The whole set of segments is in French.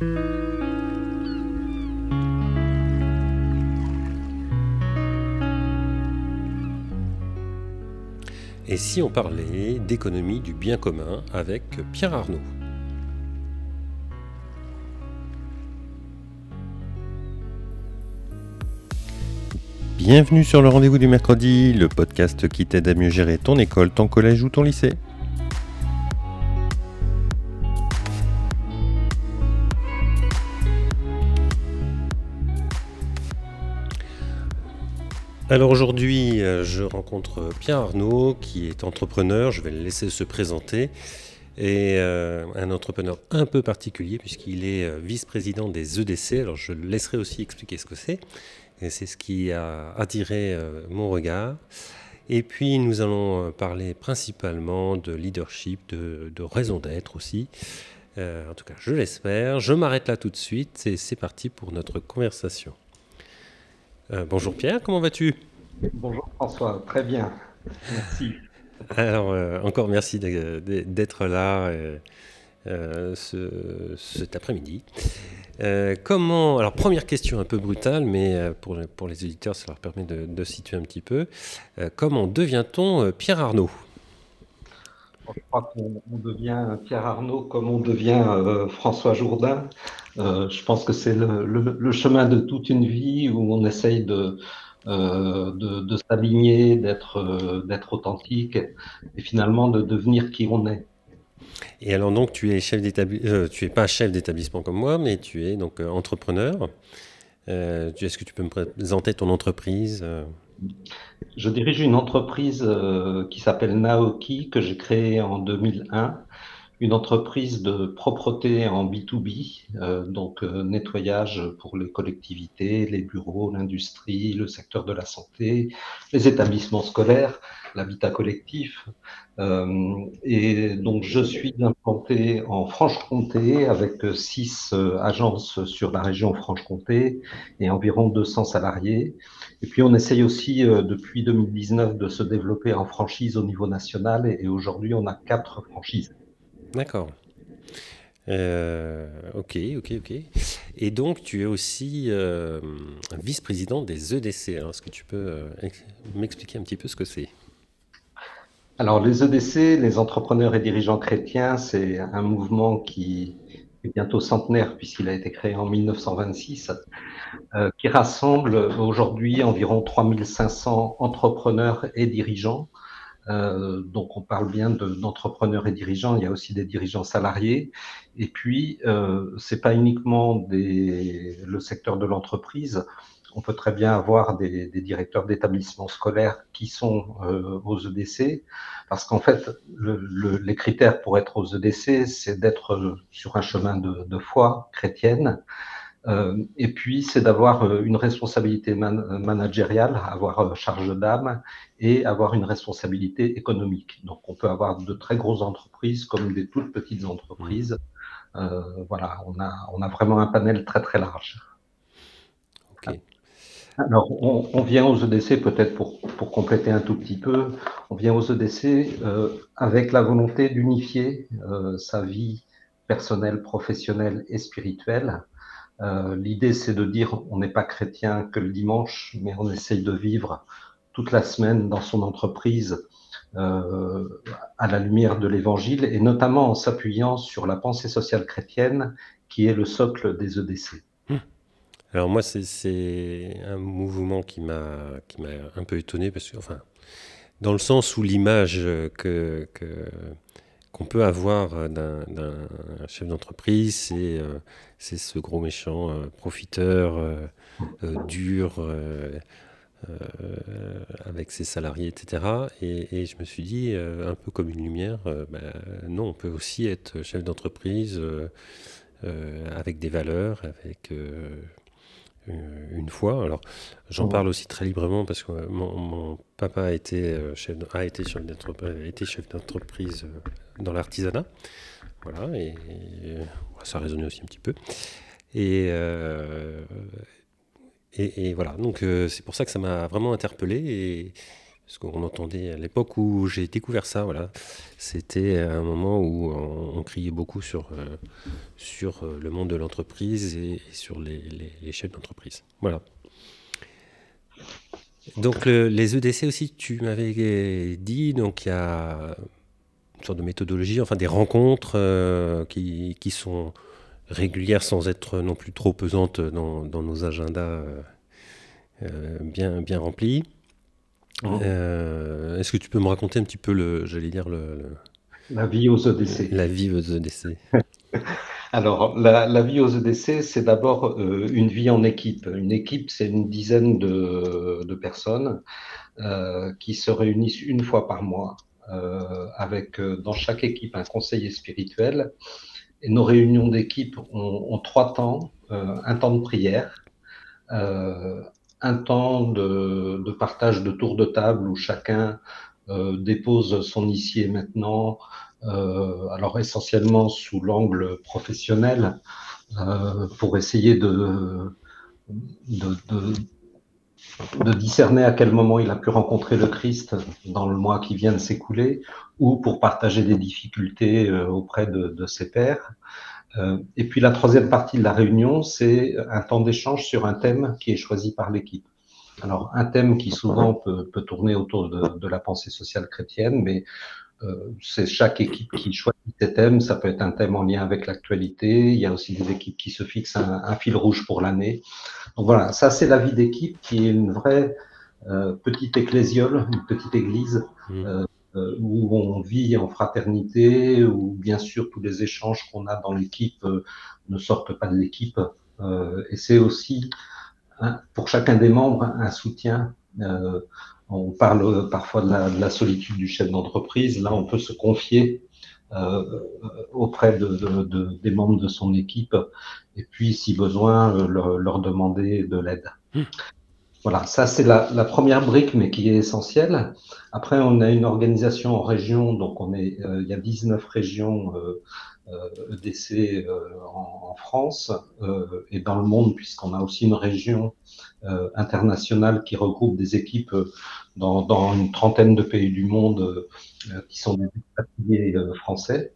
Et si on parlait d'économie du bien commun avec Pierre Arnaud Bienvenue sur le rendez-vous du mercredi, le podcast qui t'aide à mieux gérer ton école, ton collège ou ton lycée. Alors aujourd'hui, euh, je rencontre Pierre Arnaud qui est entrepreneur, je vais le laisser se présenter, et euh, un entrepreneur un peu particulier puisqu'il est euh, vice-président des EDC, alors je le laisserai aussi expliquer ce que c'est, et c'est ce qui a attiré mon regard. Et puis nous allons parler principalement de leadership, de, raison d'être aussi. en tout cas, je l'espère. Je m'arrête là tout de suite et c'est parti pour notre conversation. Euh, bonjour Pierre, comment vas-tu? Bonjour François, très bien. Merci. Alors, euh, encore merci d'être là euh, cet après-midi. comment, alors première question un peu brutale, mais pour, pour les éditeurs, ça leur permet de, de situer un petit peu. comment devient-on Pierre Arnaud? Je crois qu'on devient Pierre Arnaud comme on devient François Jourdain. Euh, je pense que c'est le, chemin de toute une vie où on essaye de, euh, de, s'aligner, d'être euh, d'être authentique et finalement de devenir qui on est. Et alors donc tu es chef d'établissement, tu es pas chef d'établissement comme moi, mais tu es donc entrepreneur. Est-ce que tu peux me présenter ton entreprise Je dirige une entreprise qui s'appelle Naoki que j'ai créée en 2001 une entreprise de propreté en B2B, euh, donc euh, nettoyage pour les collectivités, les bureaux, l'industrie, le secteur de la santé, les établissements scolaires, l'habitat collectif. Euh, et donc je suis implanté en Franche-Comté avec six agences sur la région Franche-Comté et environ 200 salariés. Et puis on essaye aussi depuis 2019 de se développer en franchise au niveau national et aujourd'hui on a quatre franchises. D'accord. Euh, ok, ok, ok. Et donc, tu es aussi euh, vice-président des EDC. Est-ce que tu peux euh, m'expliquer un petit peu ce que c'est? Alors, les EDC, les entrepreneurs et dirigeants chrétiens, c'est un mouvement qui est bientôt centenaire puisqu'il a été créé en 1926, qui rassemble aujourd'hui environ 3500 entrepreneurs et dirigeants euh, donc on parle bien d'entrepreneurs et dirigeants, il y a aussi des dirigeants salariés. Et puis, euh, c'est pas uniquement des, le secteur de l'entreprise. On peut très bien avoir des, des directeurs d'établissements scolaires qui sont euh, aux EDC, parce qu'en fait, le, le, les critères pour être aux EDC, c'est d'être sur un chemin de, de foi chrétienne, et puis, c'est d'avoir euh, une responsabilité managériale, avoir euh, charge d'âme et avoir une responsabilité économique. Donc, on peut avoir de très grosses entreprises comme des toutes petites entreprises. Euh, voilà, on a, on a vraiment un panel très très large. Okay. Alors, on, on, vient aux EDC peut-être pour, pour compléter un tout petit peu. On vient aux EDC euh, avec la volonté d'unifier euh, sa vie personnelle, professionnelle et spirituelle euh, l'idée, c'est de dire on n'est pas chrétien que le dimanche, mais on essaye de vivre toute la semaine dans son entreprise euh, à la lumière de l'Évangile, et notamment en s'appuyant sur la pensée sociale chrétienne, qui est le socle des EDC. Hum. Alors moi, c'est un mouvement qui m'a un peu étonné, parce que, enfin, dans le sens où l'image que qu'on peut avoir euh, d'un chef d'entreprise, c'est euh, ce gros méchant euh, profiteur, dur, avec ses salariés, etc. Et, je me suis dit, un peu comme une lumière, bah, non, on peut aussi être chef d'entreprise avec des valeurs, avec une fois. Alors, j'en mmh. parle aussi très librement parce que mon, papa a été chef, a été chef d'entreprise dans l'artisanat. Voilà, et, ça résonnait aussi un petit peu. Et, euh, et, voilà, donc euh, c'est pour ça que ça m'a vraiment interpellé. Ce qu'on entendait à l'époque où j'ai découvert ça. Voilà, c'était un moment où on, criait beaucoup sur sur le monde de l'entreprise et, sur les, les, chefs d'entreprise. Voilà. Donc les EDC aussi, tu m'avais dit, donc il y a une sorte de méthodologie, enfin des rencontres euh, qui, qui, sont régulières sans être non plus trop pesantes dans, dans nos agendas euh, euh, bien, bien remplis. Oh. Est-ce que tu peux me raconter un petit peu le, j'allais dire le, la vie aux EDC La vie aux EDC. Alors, la, la, vie aux EDC, c'est d'abord une vie en équipe. Une équipe, c'est une dizaine de, de personnes euh, qui se réunissent une fois par mois euh, avec euh, dans chaque équipe un conseiller spirituel. Et nos réunions d'équipe ont, trois temps euh, un temps de prière, un temps de, partage de tour de table où chacun dépose son ici et maintenant, alors essentiellement sous l'angle professionnel, pour essayer de, de, discerner à quel moment il a pu rencontrer le Christ dans le mois qui vient de s'écouler, ou pour partager des difficultés euh, auprès de, ses pairs. Euh, et puis la troisième partie de la réunion, c'est un temps d'échange sur un thème qui est choisi par l'équipe. Alors un thème qui souvent peut, tourner autour de, la pensée sociale chrétienne, mais euh, c'est chaque équipe qui choisit ses thèmes. Ça peut être un thème en lien avec l'actualité. Il y a aussi des équipes qui se fixent un, fil rouge pour l'année. Donc voilà, ça c'est la vie d'équipe qui est une vraie euh, petite ecclésiole, une petite église mmh. euh, où on vit en fraternité, où bien sûr tous les échanges qu'on a dans l'équipe ne sortent pas de l'équipe. et c'est aussi pour chacun des membres un soutien. On parle parfois de la, solitude du chef d'entreprise. Là, on peut se confier euh, auprès de, des membres de son équipe et puis, si besoin, euh, leur, demander de l'aide. Hmm. Voilà, ça c'est la, première brique, mais qui est essentielle. Après, on a une organisation en région, donc on est, euh, il y a 19 régions EDC euh, e euh, en, France et dans le monde, puisqu'on a aussi une région internationale qui regroupe des équipes dans, dans, une trentaine de pays du monde qui sont des expatriés français.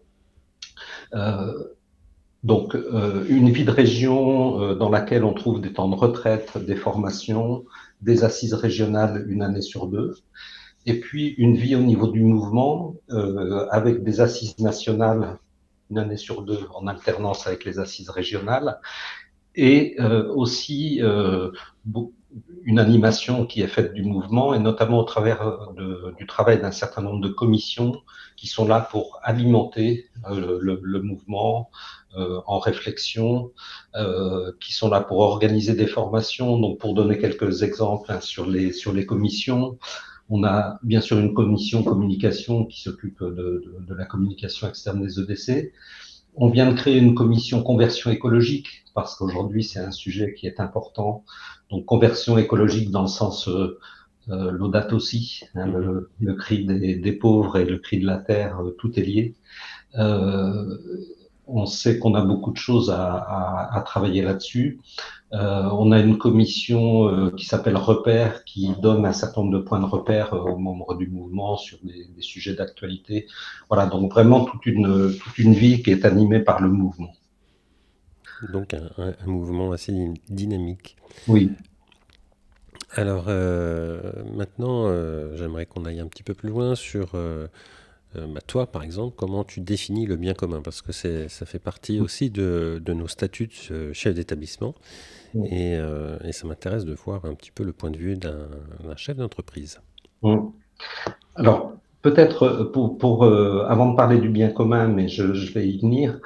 Donc, euh, une vie de région euh, dans laquelle on trouve des temps de retraite, des formations, des assises régionales une année sur deux, et puis une vie au niveau du mouvement euh, avec des assises nationales une année sur deux en alternance avec les assises régionales, et aussi une animation qui est faite du mouvement, et notamment au travers du travail d'un certain nombre de commissions qui sont là pour alimenter le, mouvement, en réflexion, euh, qui sont là pour organiser des formations. Donc, pour donner quelques exemples hein, sur les sur les commissions, on a bien sûr une commission communication qui s'occupe de, de, la communication externe des EDC. On vient de créer une commission conversion écologique parce qu'aujourd'hui c'est un sujet qui est important. Donc conversion écologique dans le sens euh, euh l'audate aussi, hein, le, le, cri des, des, pauvres et le cri de la terre, tout est lié. Euh, on sait qu'on a beaucoup de choses à, travailler là-dessus. Euh, on a une commission euh, qui s'appelle Repère, qui donne un certain nombre de points de repère euh, aux membres du mouvement sur des, sujets d'actualité. Voilà, donc vraiment toute une, toute une vie qui est animée par le mouvement. Donc un, mouvement assez dynamique. Oui. Alors maintenant, j'aimerais qu'on aille un petit peu plus loin sur euh, bah, toi, par exemple, comment tu définis le bien commun? Parce que ça fait partie aussi de, nos statuts de chef d'établissement. Euh, et, ça m'intéresse de voir un petit peu le point de vue d'un chef d'entreprise. Alors, peut-être euh, pour, avant de parler du bien commun, mais je, vais y venir,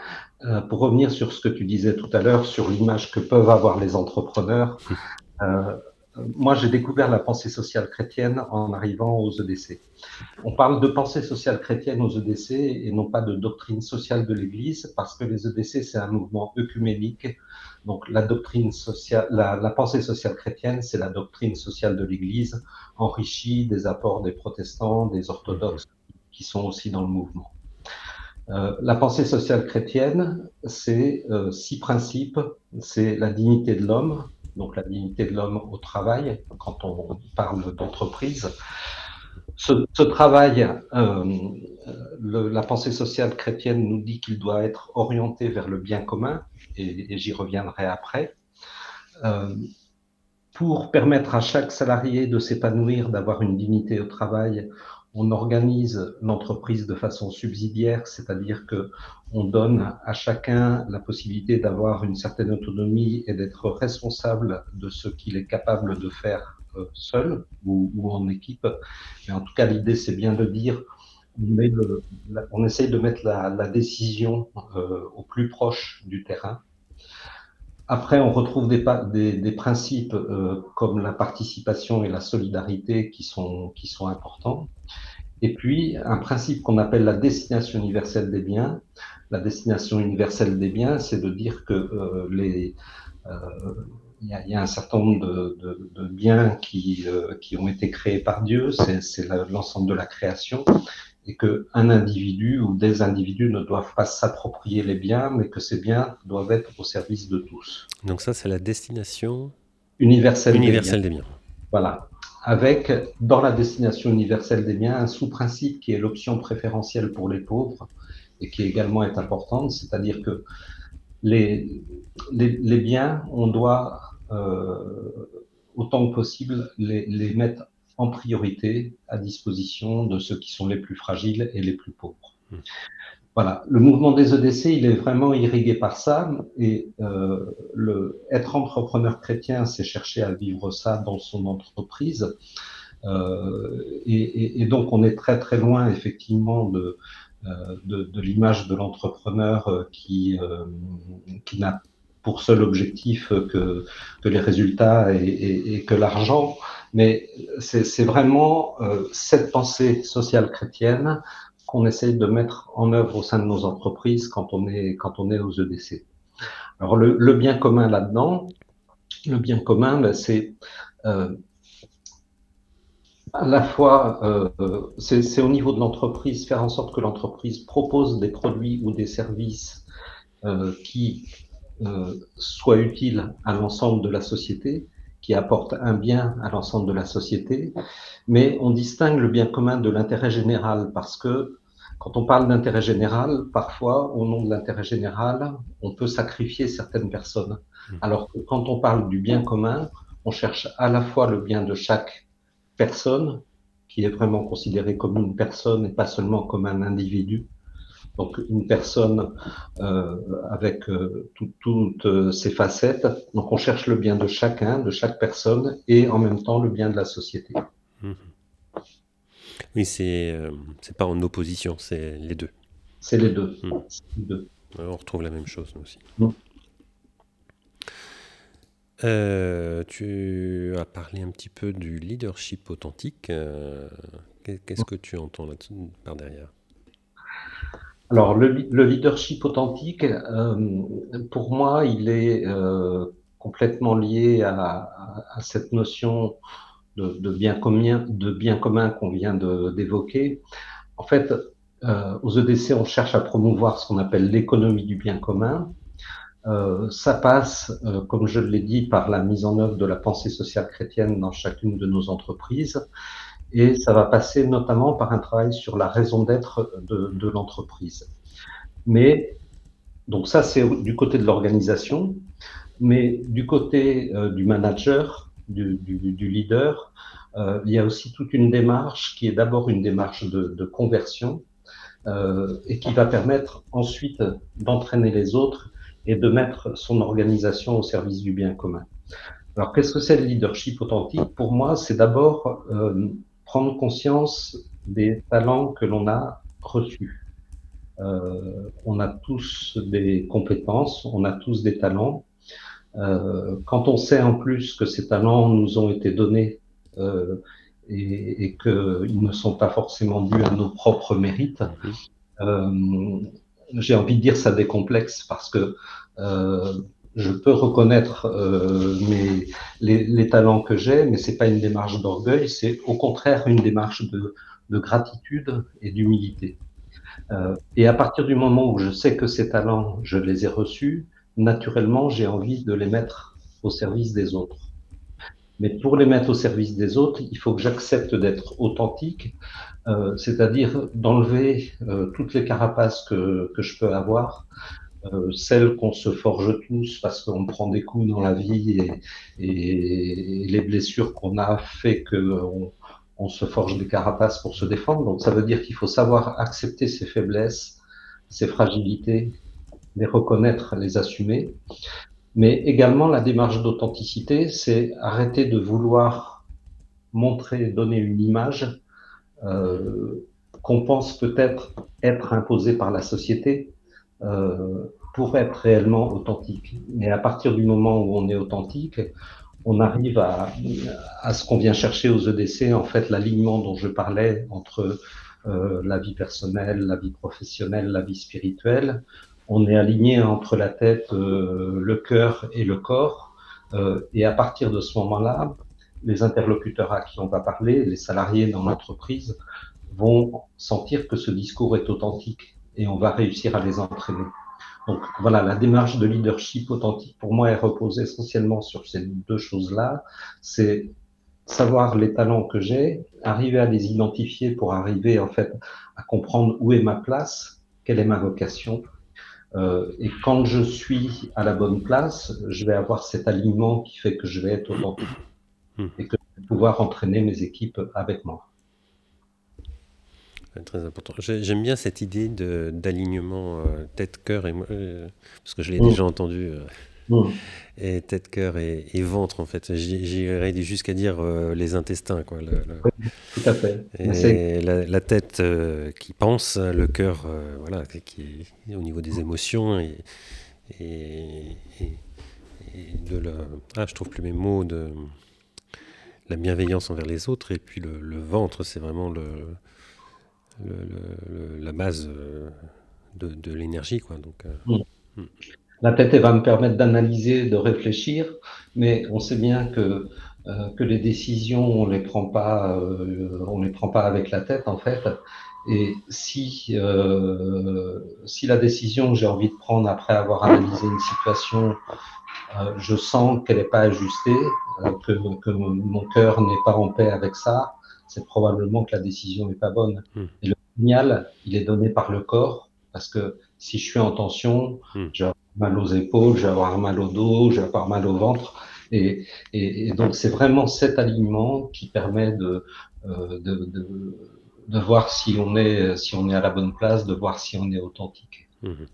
pour revenir sur ce que tu disais tout à l'heure, sur l'image que peuvent avoir les entrepreneurs. moi, j'ai découvert la pensée sociale chrétienne en arrivant aux EDC. On parle de pensée sociale chrétienne aux EDC et non pas de doctrine sociale de l'Église, parce que les EDC, c'est un mouvement œcuménique. Donc, la doctrine sociale, la, pensée sociale chrétienne, c'est la doctrine sociale de l'Église, enrichie des apports des protestants, des orthodoxes, qui sont aussi dans le mouvement. Euh, la pensée sociale chrétienne, c'est euh, six principes. C'est la dignité de l'homme, donc la dignité de l'homme au travail, quand on parle d'entreprise, Ce, travail, la pensée sociale chrétienne nous dit qu'il doit être orienté vers le bien commun, et, j'y reviendrai après. Pour permettre à chaque salarié de s'épanouir, d'avoir une dignité au travail, on organise l'entreprise de façon subsidiaire, c'est-à-dire que on donne à chacun la possibilité d'avoir une certaine autonomie et d'être responsable de ce qu'il est capable de faire euh, seul ou, en équipe. Mais en tout cas, l'idée, c'est bien de dire, on, essaye de mettre la, décision euh, au plus proche du terrain après, on retrouve des, des, principes euh, comme la participation et la solidarité qui sont, qui sont importants. Et puis, un principe qu'on appelle la destination universelle des biens. La destination universelle des biens, c'est de dire que euh, euh, y, a un certain nombre de biens qui, qui ont été créés par Dieu, c'est l'ensemble de la création, et qu'un individu ou des individus ne doivent pas s'approprier les biens, mais que ces biens doivent être au service de tous. Donc ça, c'est la destination universelle, universelle des, biens. Voilà. Avec, dans la destination universelle des biens, un sous-principe qui est l'option préférentielle pour les pauvres et qui également est importante, c'est-à-dire que les, les, biens, on doit, euh, autant que possible, les, les mettre en priorité à disposition de ceux qui sont les plus fragiles et les plus pauvres. Hmm. Voilà, le mouvement des EDC, il est vraiment irrigué par ça, et euh, le, être entrepreneur chrétien, c'est chercher à vivre ça dans son entreprise, euh, et, et, donc on est très très loin effectivement de, euh, de, de l'image de l'entrepreneur euh, qui, euh, qui n'a pour seul objectif que, que les résultats et, et que l'argent mais c'est vraiment euh, cette pensée sociale chrétienne qu'on essaye de mettre en œuvre au sein de nos entreprises quand on est, quand on est aux EDC. Alors le, bien commun là-dedans, le bien commun, ben, c'est euh, à la fois, euh, c'est au niveau de l'entreprise, faire en sorte que l'entreprise propose des produits ou des services qui soient utiles à l'ensemble de la société, qui apporte un bien à l'ensemble de la société, mais on distingue le bien commun de l'intérêt général parce que quand on parle d'intérêt général, parfois, au nom de l'intérêt général, on peut sacrifier certaines personnes. Mmh. Alors que quand on parle du bien commun, on cherche à la fois le bien de chaque personne, qui est vraiment considérée comme une personne et pas seulement comme un individu, donc une personne euh, avec euh, toutes euh, ses facettes. Donc on cherche le bien de chacun, de chaque personne, et en même temps le bien de la société. Mmh. Oui, c'est c'est pas en opposition, c'est les deux. C'est les deux. Mmh. on retrouve la même chose aussi. Mmh. tu as parlé un petit peu du leadership authentique. Qu'est-ce que tu entends là par derrière? Alors, le, leadership authentique, euh, pour moi, il est euh, complètement lié à, cette notion de, bien commun, de bien commun qu'on vient d'évoquer. En fait, euh, aux EDC, on cherche à promouvoir ce qu'on appelle l'économie du bien commun. ça passe, comme je l'ai dit, par la mise en œuvre de la pensée sociale chrétienne dans chacune de nos entreprises et ça va passer notamment par un travail sur la raison d'être de, l'entreprise. Mais, donc ça c'est du côté de l'organisation, mais du côté euh, du manager, du, leader, euh, il y a aussi toute une démarche qui est d'abord une démarche de, conversion euh, et qui va permettre ensuite d'entraîner les autres et de mettre son organisation au service du bien commun. Alors, qu'est-ce que c'est le leadership authentique? Pour moi, c'est d'abord prendre conscience des talents que l'on a reçus. Euh, on a tous des compétences, on a tous des talents. Euh, quand on sait en plus que ces talents nous ont été donnés euh, et, et qu'ils ne sont pas forcément dus à nos propres mérites, j'ai envie de dire ça décomplexe parce que je peux reconnaître euh, mes, les, les, talents que j'ai, mais c'est pas une démarche d'orgueil, c'est au contraire une démarche de, de gratitude et d'humilité. Euh, et à partir du moment où je sais que ces talents, je les ai reçus, naturellement, j'ai envie de les mettre au service des autres. Mais pour les mettre au service des autres, il faut que j'accepte d'être authentique, euh, c'est-à-dire d'enlever euh, toutes les carapaces que, que je peux avoir, euh, celles qu'on se forge tous parce qu'on prend des coups dans la vie et, et les blessures qu'on a fait qu'on on se forge des carapaces pour se défendre. Donc ça veut dire qu'il faut savoir accepter ses faiblesses, ses fragilités, les reconnaître, les assumer. Mais également la démarche d'authenticité, c'est arrêter de vouloir montrer, donner une image euh, qu'on pense peut-être être imposée par la société, euh, pour être réellement authentique. Mais à partir du moment où on est authentique, on arrive à, à ce qu'on vient chercher aux EDC, en fait, l'alignement dont je parlais entre euh, la vie personnelle, la vie professionnelle, la vie spirituelle. On est aligné entre la tête, euh, le cœur et le corps. Euh, et à partir de ce moment-là, les interlocuteurs à qui on va parler, les salariés dans l'entreprise, vont sentir que ce discours est authentique et on va réussir à les entraîner. Donc voilà, la démarche de leadership authentique, pour moi, elle repose essentiellement sur ces deux choses-là. C'est savoir les talents que j'ai, arriver à les identifier pour arriver en fait à comprendre où est ma place, quelle est ma vocation. Euh, et quand je suis à la bonne place, je vais avoir cet alignement qui fait que je vais être authentique hmm. et que je vais pouvoir entraîner mes équipes avec moi. Très important. J'aime bien cette idée d'alignement euh, tête, cœur et euh, parce que je l'ai mm. déjà entendu. Euh, mm. Et tête, cœur et, ventre, en fait. J'irais jusqu'à dire les intestins, quoi. tout à fait. Et la, tête qui pense, le cœur, voilà, qui est au niveau des émotions et, et, de la. Ah, je trouve plus mes mots de la bienveillance envers les autres. Et puis le ventre, c'est vraiment le la base euh, de, l'énergie. Quoi. Donc, euh, mm. Mm. La tête, elle va me permettre d'analyser, de réfléchir, mais on sait bien que, euh, que les décisions, on les prend pas, on les prend pas avec la tête, en fait. Et si, si la décision que j'ai envie de prendre après avoir analysé une situation, je sens qu'elle n'est pas ajustée, que, que mon cœur n'est pas en paix avec ça, c'est probablement que la décision n'est pas bonne. Hmm. Et le signal, il est donné par le corps, parce que si je suis en tension, je vais avoir mal aux épaules, je vais avoir mal au dos, je vais avoir mal au ventre. Et, et, donc, c'est vraiment cet alignement qui permet de, euh, de, de, de, voir si on, est, si on est à la bonne place, de voir si on est authentique. Hmm.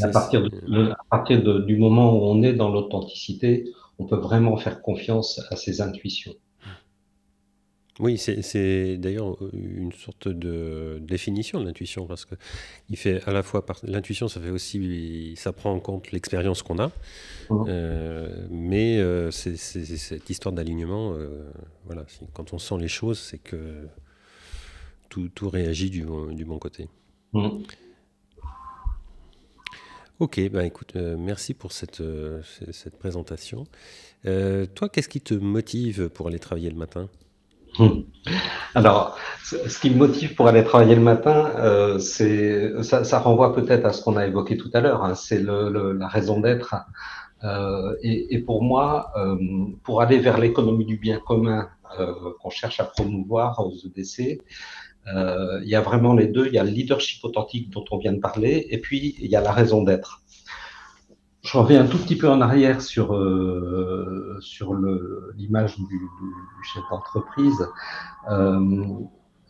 À partir, de, à partir de, du moment où on est dans l'authenticité, on peut vraiment faire confiance à ses intuitions. Oui, c'est d'ailleurs euh, une sorte de définition de l'intuition, parce que il fait à la fois l'intuition, ça fait aussi, ça prend en compte l'expérience qu'on a, mmh. euh, mais euh, c'est cette histoire d'alignement. voilà, quand on sent les choses, c'est que tout, tout, réagit du, du bon côté. Mmh. Ok, ben écoute, merci pour cette, cette présentation. toi, qu'est-ce qui te motive pour aller travailler le matin? Alors, ce qui me motive pour aller travailler le matin, euh, c'est ça, renvoie peut-être à ce qu'on a évoqué tout à l'heure. Hein, c'est le, la raison d'être. Euh, et, pour moi, euh, pour aller vers l'économie du bien commun qu'on cherche à promouvoir aux EDC, il y a vraiment les deux. Il y a le leadership authentique dont on vient de parler, et puis il y a la raison d'être. Je reviens un tout petit peu en arrière sur, euh, sur l'image du, du, chef d'entreprise. Euh,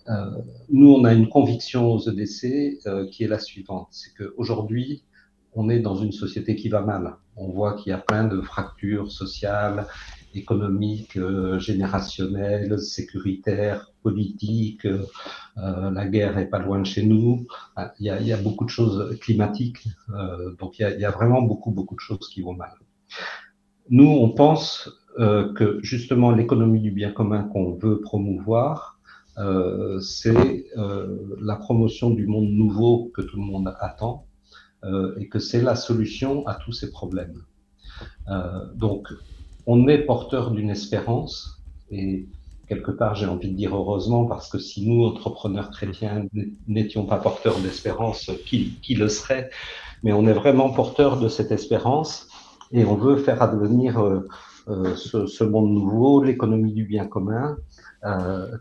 euh, nous, on a une conviction aux EDC euh, qui est la suivante, c'est qu'aujourd'hui, on est dans une société qui va mal. On voit qu'il y a plein de fractures sociales, économique, euh, générationnelle, sécuritaire, politique. Euh, la guerre est pas loin de chez nous. Ah, il y a, beaucoup de choses climatiques. Euh, donc il y, a, vraiment beaucoup beaucoup de choses qui vont mal. Nous, on pense que justement l'économie du bien commun qu'on veut promouvoir, c'est la promotion du monde nouveau que tout le monde attend et que c'est la solution à tous ces problèmes. donc on est porteur d'une espérance et quelque part, j'ai envie de dire heureusement, parce que si nous, entrepreneurs chrétiens, n'étions pas porteurs d'espérance, qui, qui, le serait? Mais on est vraiment porteur de cette espérance et on veut faire advenir euh, ce, monde nouveau, l'économie du bien commun,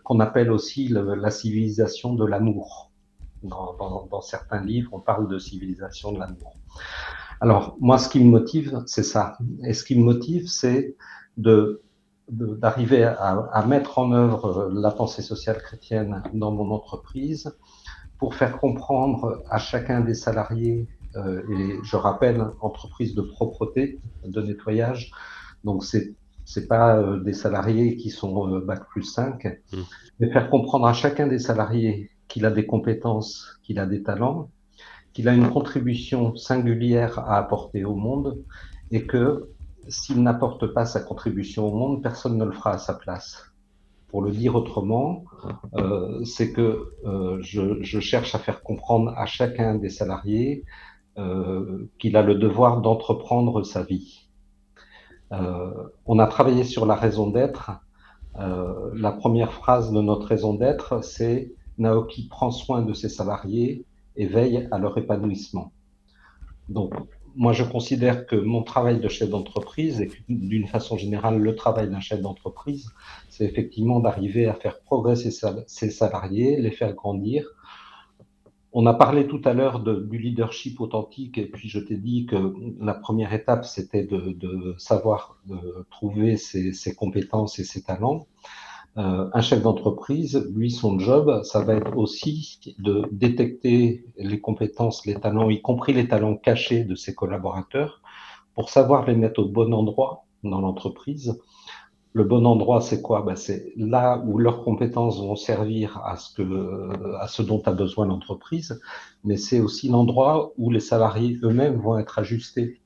qu'on appelle aussi la civilisation de l'amour. Dans, certains livres, on parle de civilisation de l'amour. Alors, moi, ce qui me motive, c'est ça. Et ce qui me motive, c'est de d'arriver à, mettre en œuvre la pensée sociale chrétienne dans mon entreprise pour faire comprendre à chacun des salariés, euh, et je rappelle, entreprise de propreté, de nettoyage, donc c'est c'est pas euh, des salariés qui sont euh, bac plus 5, mmh. mais faire comprendre à chacun des salariés qu'il a des compétences, qu'il a des talents, qu'il a une contribution singulière à apporter au monde et que s'il n'apporte pas sa contribution au monde, personne ne le fera à sa place. Pour le dire autrement, euh, c'est que euh, je, cherche à faire comprendre à chacun des salariés euh, qu'il a le devoir d'entreprendre sa vie. On a travaillé sur la raison d'être. La première phrase de notre raison d'être, c'est Naoki prend soin de ses salariés et veille à leur épanouissement. Donc, moi, je considère que mon travail de chef d'entreprise, et d'une façon générale, le travail d'un chef d'entreprise, c'est effectivement d'arriver à faire progresser ses salariés, les faire grandir. On a parlé tout à l'heure du leadership authentique, et puis je t'ai dit que la première étape, c'était de, savoir de trouver ses compétences et ses talents. Euh, un chef d'entreprise, lui, son job, ça va être aussi de détecter les compétences, les talents, y compris les talents cachés de ses collaborateurs, pour savoir les mettre au bon endroit dans l'entreprise. Le bon endroit, c'est quoi? Ben, C'est là où leurs compétences vont servir à ce, que, à ce dont a besoin l'entreprise, mais c'est aussi l'endroit où les salariés eux-mêmes vont être ajustés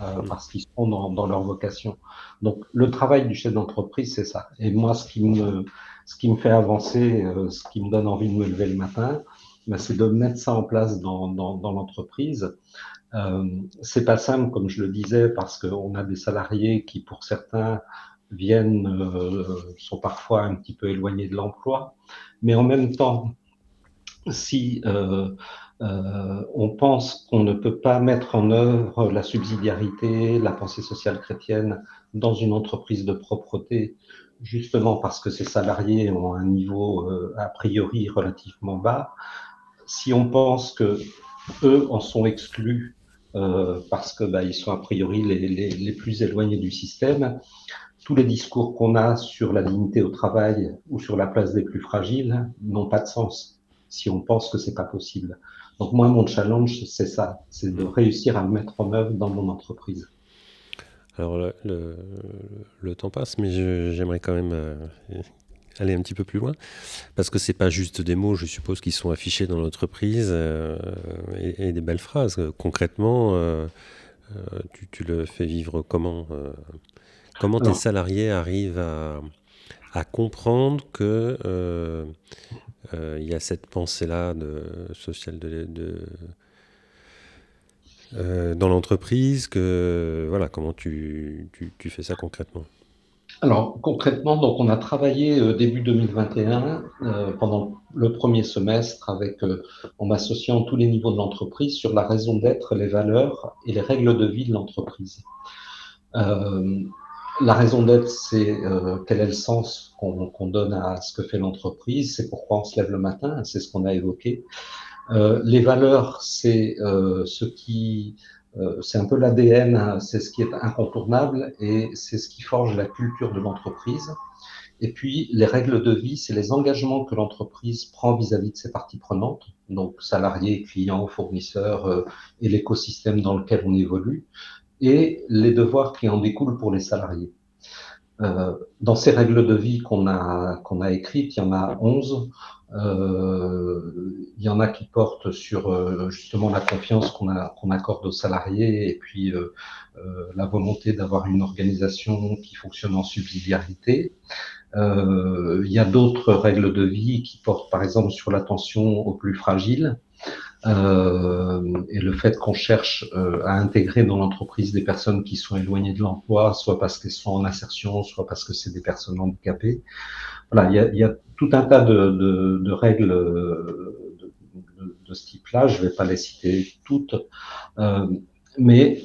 euh, parce qu'ils sont dans, dans, leur vocation. Donc le travail du chef d'entreprise, c'est ça. Et moi, ce qui me, ce qui me fait avancer, euh, ce qui me donne envie de me lever le matin, ben, c'est de mettre ça en place dans, dans, dans l'entreprise. Euh, c'est pas simple, comme je le disais, parce qu'on a des salariés qui, pour certains, viennent, euh, sont parfois un petit peu éloignés de l'emploi, mais en même temps, si euh, euh, on pense qu'on ne peut pas mettre en œuvre la subsidiarité, la pensée sociale chrétienne dans une entreprise de propreté, justement parce que ces salariés ont un niveau euh, a priori relativement bas. Si on pense que eux en sont exclus euh, parce que bah, ils sont a priori les, les, les, plus éloignés du système, tous les discours qu'on a sur la dignité au travail ou sur la place des plus fragiles n'ont pas de sens si on pense que c'est pas possible. Donc moi, mon challenge, c'est ça, c'est de réussir à le mettre en œuvre dans mon entreprise. Alors le, le, temps passe, mais j'aimerais quand même euh, aller un petit peu plus loin, parce que c'est pas juste des mots, je suppose, qui sont affichés dans l'entreprise euh, et, des belles phrases. Concrètement, euh, tu, tu, le fais vivre comment Comment tes salariés arrivent à, à comprendre que il y a cette pensée-là de, sociale de, euh, dans l'entreprise. Que voilà, comment tu, tu, fais ça concrètement? Alors concrètement, donc on a travaillé euh, début 2021 pendant le premier semestre avec en associant tous les niveaux de l'entreprise sur la raison d'être, les valeurs et les règles de vie de l'entreprise. La raison d'être, c'est euh, quel est le sens qu'on donne à ce que fait l'entreprise, c'est pourquoi on se lève le matin, c'est ce qu'on a évoqué. Euh, les valeurs, c'est euh, ce qui, euh, c'est un peu l'ADN, c'est ce qui est incontournable et c'est ce qui forge la culture de l'entreprise. Et puis, les règles de vie, c'est les engagements que l'entreprise prend vis-à-vis -vis de ses parties prenantes, donc salariés, clients, fournisseurs euh, et l'écosystème dans lequel on évolue et les devoirs qui en découlent pour les salariés. Euh, dans ces règles de vie qu'on a, qu'on a écrites, il y en a 11. Euh, il y en a qui portent sur euh, justement la confiance qu'on qu'on accorde aux salariés et puis euh, euh, la volonté d'avoir une organisation qui fonctionne en subsidiarité. il y a d'autres règles de vie qui portent par exemple sur l'attention aux plus fragiles. Euh, et le fait qu'on cherche euh, à intégrer dans l'entreprise des personnes qui sont éloignées de l'emploi, soit parce qu'elles sont en insertion, soit parce que c'est des personnes handicapées. Voilà, il y a, y a tout un tas de, de, de règles euh, de, ce type-là. Je ne vais pas les citer toutes, mais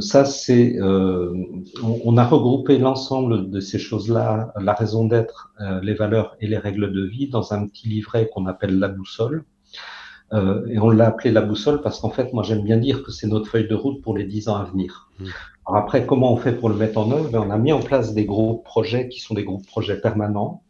ça, c'est, on, a regroupé l'ensemble de ces choses-là, la raison d'être, les valeurs et les règles de vie, dans un petit livret qu'on appelle la boussole. Et on l'a appelé la boussole parce qu'en fait, moi, j'aime bien dire que c'est notre feuille de route pour les dix ans à venir. Mmh. Alors après, comment on fait pour le mettre en œuvre? Ben, On a mis en place des groupes projets qui sont des groupes projets permanents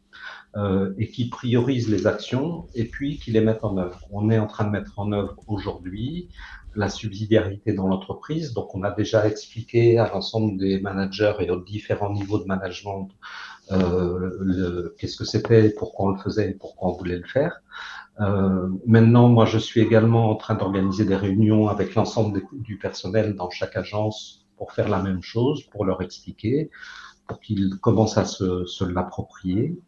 et qui priorisent les actions et puis qui les mettent en œuvre. On est en train de mettre en œuvre aujourd'hui la subsidiarité dans l'entreprise. Donc, on a déjà expliqué à l'ensemble des managers et aux différents niveaux de management euh, qu'est-ce que c'était, pourquoi on le faisait et pourquoi on voulait le faire. Euh, maintenant, moi, je suis également en train d'organiser des réunions avec l'ensemble du personnel dans chaque agence pour faire la même chose, pour leur expliquer pour qu'ils commencent à se, l'approprier.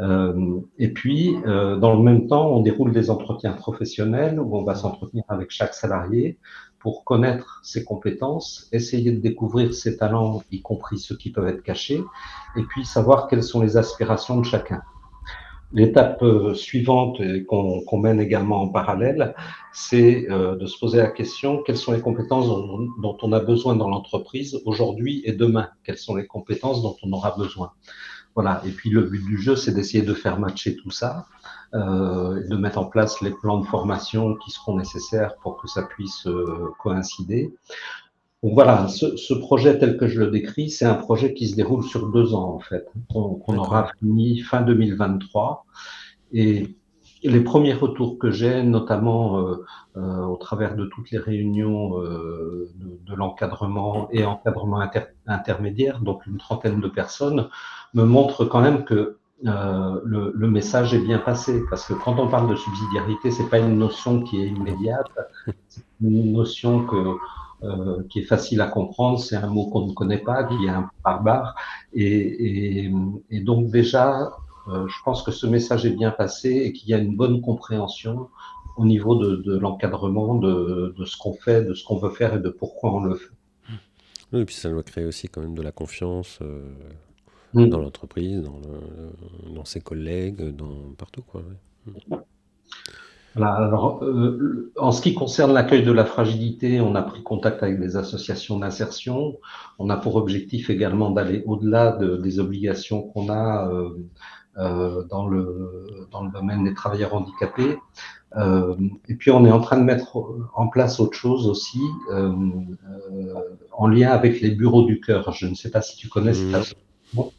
Euh, et puis, euh, dans le même temps, on déroule des entretiens professionnels où on va s'entretenir avec chaque salarié pour connaître ses compétences, essayer de découvrir ses talents, y compris ceux qui peuvent être cachés, et puis savoir quelles sont les aspirations de chacun. L'étape euh, suivante qu'on mène également en parallèle, c'est euh, de se poser la question quelles sont les compétences dont, on a besoin dans l'entreprise aujourd'hui et demain? Quelles sont les compétences dont on aura besoin? Voilà. Et puis le but du jeu, c'est d'essayer de faire matcher tout ça, euh, de mettre en place les plans de formation qui seront nécessaires pour que ça puisse euh, coïncider. Donc voilà, ce, projet tel que je le décris, c'est un projet qui se déroule sur deux ans en fait, qu'on aura fini fin 2023. Et les premiers retours que j'ai, notamment euh, euh, au travers de toutes les réunions euh, de, l'encadrement et encadrement intermédiaire, donc une trentaine de personnes, me montrent quand même que le, le, message est bien passé. Parce que quand on parle de subsidiarité, c'est pas une notion qui est immédiate, c'est une notion euh, qui est facile à comprendre, c'est un mot qu'on ne connaît pas, qui est un barbare. Et, donc déjà, euh, je pense que ce message est bien passé et qu'il y a une bonne compréhension au niveau de, l'encadrement de, ce qu'on fait, de ce qu'on veut faire et de pourquoi on le fait. Oui, et puis ça doit créer aussi quand même de la confiance euh, mm. dans l'entreprise, dans, dans, ses collègues, dans, partout. Quoi, alors, euh, en ce qui concerne l'accueil de la fragilité, on a pris contact avec des associations d'insertion. On a pour objectif également d'aller au-delà de, des obligations qu'on a euh, euh, dans, le, dans le domaine des travailleurs handicapés. Euh, et puis, on est en train de mettre en place autre chose aussi, euh, en lien avec les bureaux du cœur. Je ne sais pas si tu connais cette association.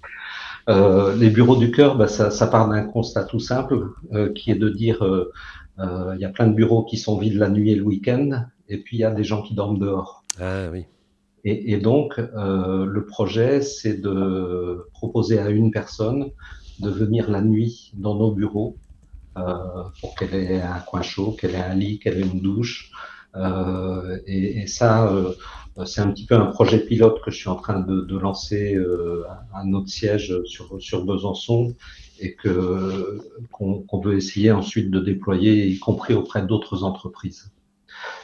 Euh, les bureaux du cœur, bah, ça, ça, part d'un constat tout simple, euh, qui est de dire euh, il y a plein de bureaux qui sont vides la nuit et le week-end, et puis il y a des gens qui dorment dehors. Ah oui. Et, et donc, euh, le projet, c'est de proposer à une personne de venir la nuit dans nos bureaux euh, pour qu'elle ait un coin chaud, qu'elle ait un lit, qu'elle ait une douche. Euh, et, et, ça, euh, c'est un petit peu un projet pilote que je suis en train de, de lancer euh, à notre siège sur, sur Besançon et que qu'on veut essayer ensuite de déployer, y compris auprès d'autres entreprises.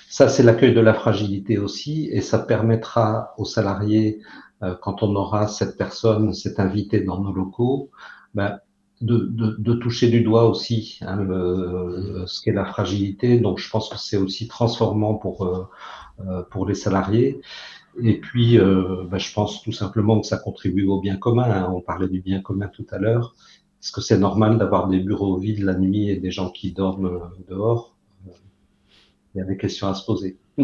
Ça, c'est l'accueil de la fragilité aussi, et ça permettra aux salariés, euh, quand on aura cette personne, cet invité dans nos locaux, ben, de, de, de, toucher du doigt aussi hein, le, ce qu'est la fragilité. Donc, je pense que c'est aussi transformant pour euh, euh pour les salariés. Et puis, euh, ben, je pense tout simplement que ça contribue au bien commun. Hein. On parlait du bien commun tout à l'heure. Est-ce que c'est normal d'avoir des bureaux vides la nuit et des gens qui dorment euh, dehors? Il y a des questions à se poser.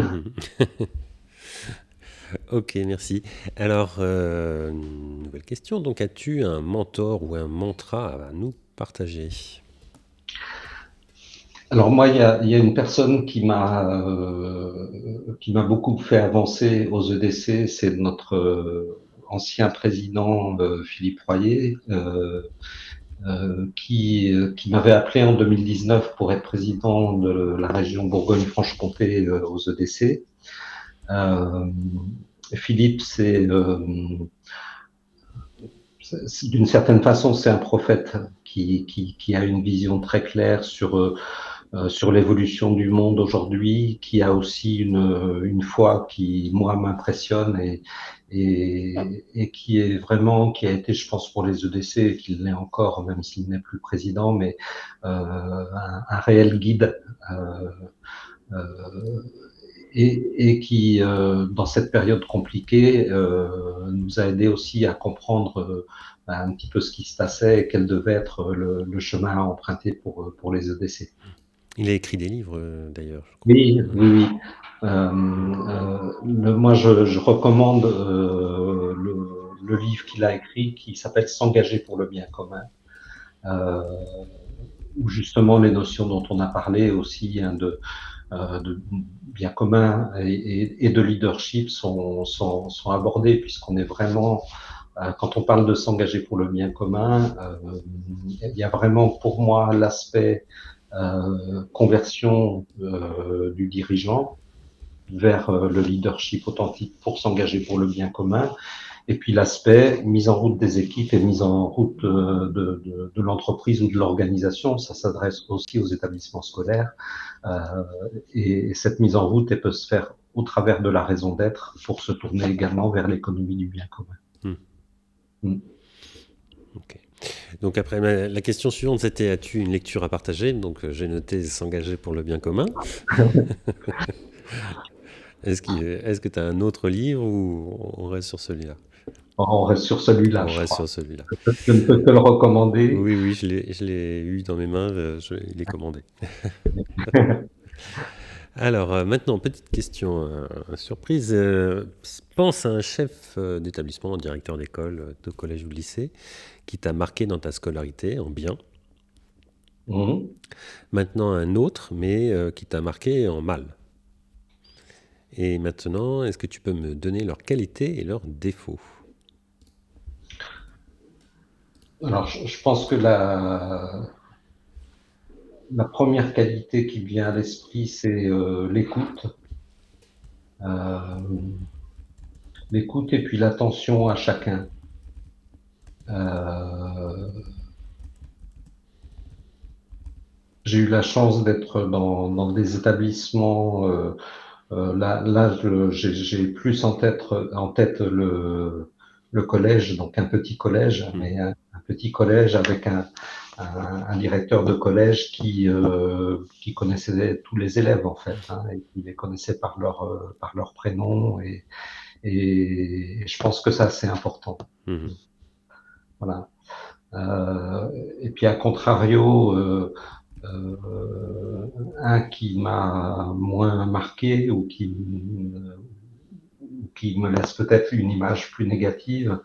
ok, merci. Alors, euh, nouvelle question. Donc, as-tu un mentor ou un mantra à nous partager? Alors moi, il y a, une personne qui m'a euh, qui m'a beaucoup fait avancer aux EDC, c'est notre ancien président Philippe Royer, euh, qui, euh, qui m'avait appelé en 2019 pour être président de la région Bourgogne-Franche-Comté euh, aux EDC. Philippe, c'est d'une certaine façon, c'est un prophète qui, qui, a une vision très claire sur euh, sur l'évolution du monde aujourd'hui, qui a aussi une, une foi qui, moi, m'impressionne et, et, et, qui est vraiment, qui a été, je pense, pour les EDC, et qui l'est encore, même s'il n'est plus président, mais euh, un, un, réel guide. Euh, euh et, qui, dans cette période compliquée, nous a aidé aussi à comprendre un petit peu ce qui se passait et quel devait être le, chemin à emprunter pour, pour les EDC. Il a écrit des livres d'ailleurs. Oui, oui, oui. moi, je, recommande le, livre qu'il a écrit qui s'appelle S'engager pour le bien commun, euh, où justement les notions dont on a parlé aussi hein, de, euh, bien commun et, de leadership sont, abordées, puisqu'on est vraiment, euh, quand on parle de s'engager pour le bien commun, il y a vraiment pour moi l'aspect conversion du dirigeant vers le leadership authentique pour s'engager pour le bien commun et puis l'aspect mise en route des équipes et mise en route euh, de, de, de l'entreprise ou de l'organisation, ça s'adresse aussi aux établissements scolaires. Euh, et cette mise en route, elle peut se faire au travers de la raison d'être pour se tourner également vers l'économie du bien commun. Hmm. Hmm. Donc après, la question suivante, c'était as-tu une lecture à partager? Donc euh, j'ai noté s'engager pour le bien commun. Est-ce que tu as un autre livre ou on reste sur celui-là? On reste sur celui-là. On reste sur celui-là. Je ne peux te le recommander. Oui, oui, je l'ai eu dans mes mains, euh, je, est commandé. Alors, euh, maintenant, petite question euh, surprise. pense à un chef d'établissement, un directeur d'école, de collège ou de lycée, qui t'a marqué dans ta scolarité en bien. Mmh. Maintenant, un autre, mais qui t'a marqué en mal. Et maintenant, est-ce que tu peux me donner leurs qualités et leurs défauts? Alors, je, pense que la, la première qualité qui vient à l'esprit, c'est euh, l'écoute. Euh, l'écoute et puis l'attention à chacun. Euh, j'ai eu la chance d'être dans, dans, des établissements. là, là j'ai plus en tête, en tête le, le collège, donc un petit collège, mmh. mais un, petit collège avec un, un, directeur de collège qui, euh, qui connaissait tous les élèves en fait, hein, et qui les connaissait par leur, euh, par leur prénom, et, et je pense que ça c'est important. Mmh. Voilà. Euh, et puis à contrario, euh, euh, un qui m'a moins marqué ou qui, qui me laisse peut-être une image plus négative,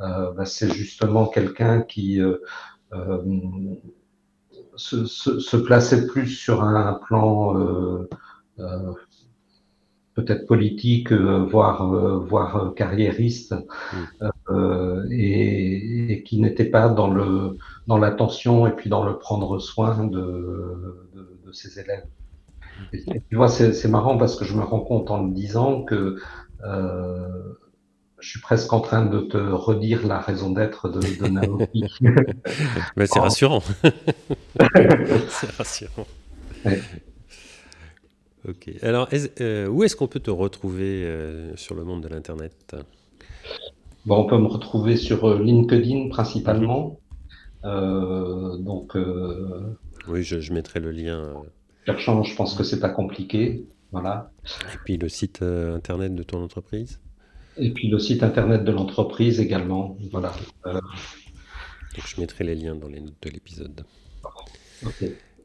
euh, bah, c'est justement quelqu'un qui euh, euh, se, se, se, plaçait plus sur un plan peut-être politique, voire, voire carriériste, mm. et, et, qui n'était pas dans le dans l'attention et puis dans le prendre soin de, de, de ses élèves. Et, tu vois, c'est marrant parce que je me rends compte en le disant que euh, je suis presque en train de te redire la raison d'être de, de Naoki. Mais c'est rassurant. c'est rassurant. Ok. Alors, euh, où est-ce qu'on peut te retrouver euh, sur le monde de l'Internet? Bon, On peut me retrouver sur LinkedIn principalement. Mhm. donc. oui, je, je, mettrai le lien. Cherchant, je pense que c'est pas compliqué. Voilà. Et puis le site euh, internet de ton entreprise? Et puis le site internet de l'entreprise également. Voilà. Euh, je mettrai les liens dans les notes de l'épisode.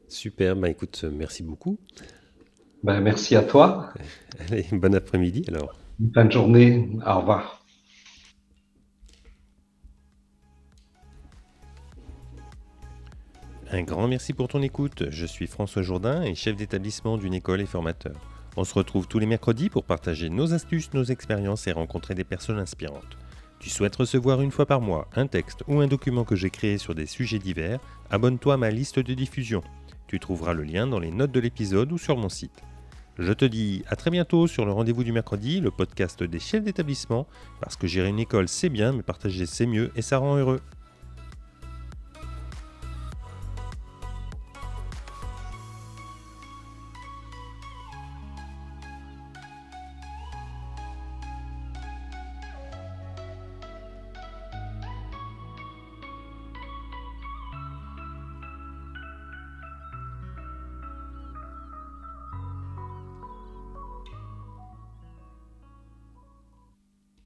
Super, bah écoute, merci beaucoup. Ben, merci à toi. Allez, bon après-midi alors. Bonne journée, au revoir. Un grand merci pour ton écoute. Je suis François Jourdain et chef d'établissement d'une école et formateur. On se retrouve tous les mercredis pour partager nos astuces, nos expériences et rencontrer des personnes inspirantes. Tu souhaites recevoir une fois par mois un texte ou un document que j'ai créé sur des sujets divers? Abonne-toi à ma liste de diffusion. Tu trouveras le lien dans les notes de l'épisode ou sur mon site. Je te dis à très bientôt sur le rendez-vous du mercredi, le podcast des chefs d'établissement, parce que gérer une école c'est bien, mais partager c'est mieux et ça rend heureux.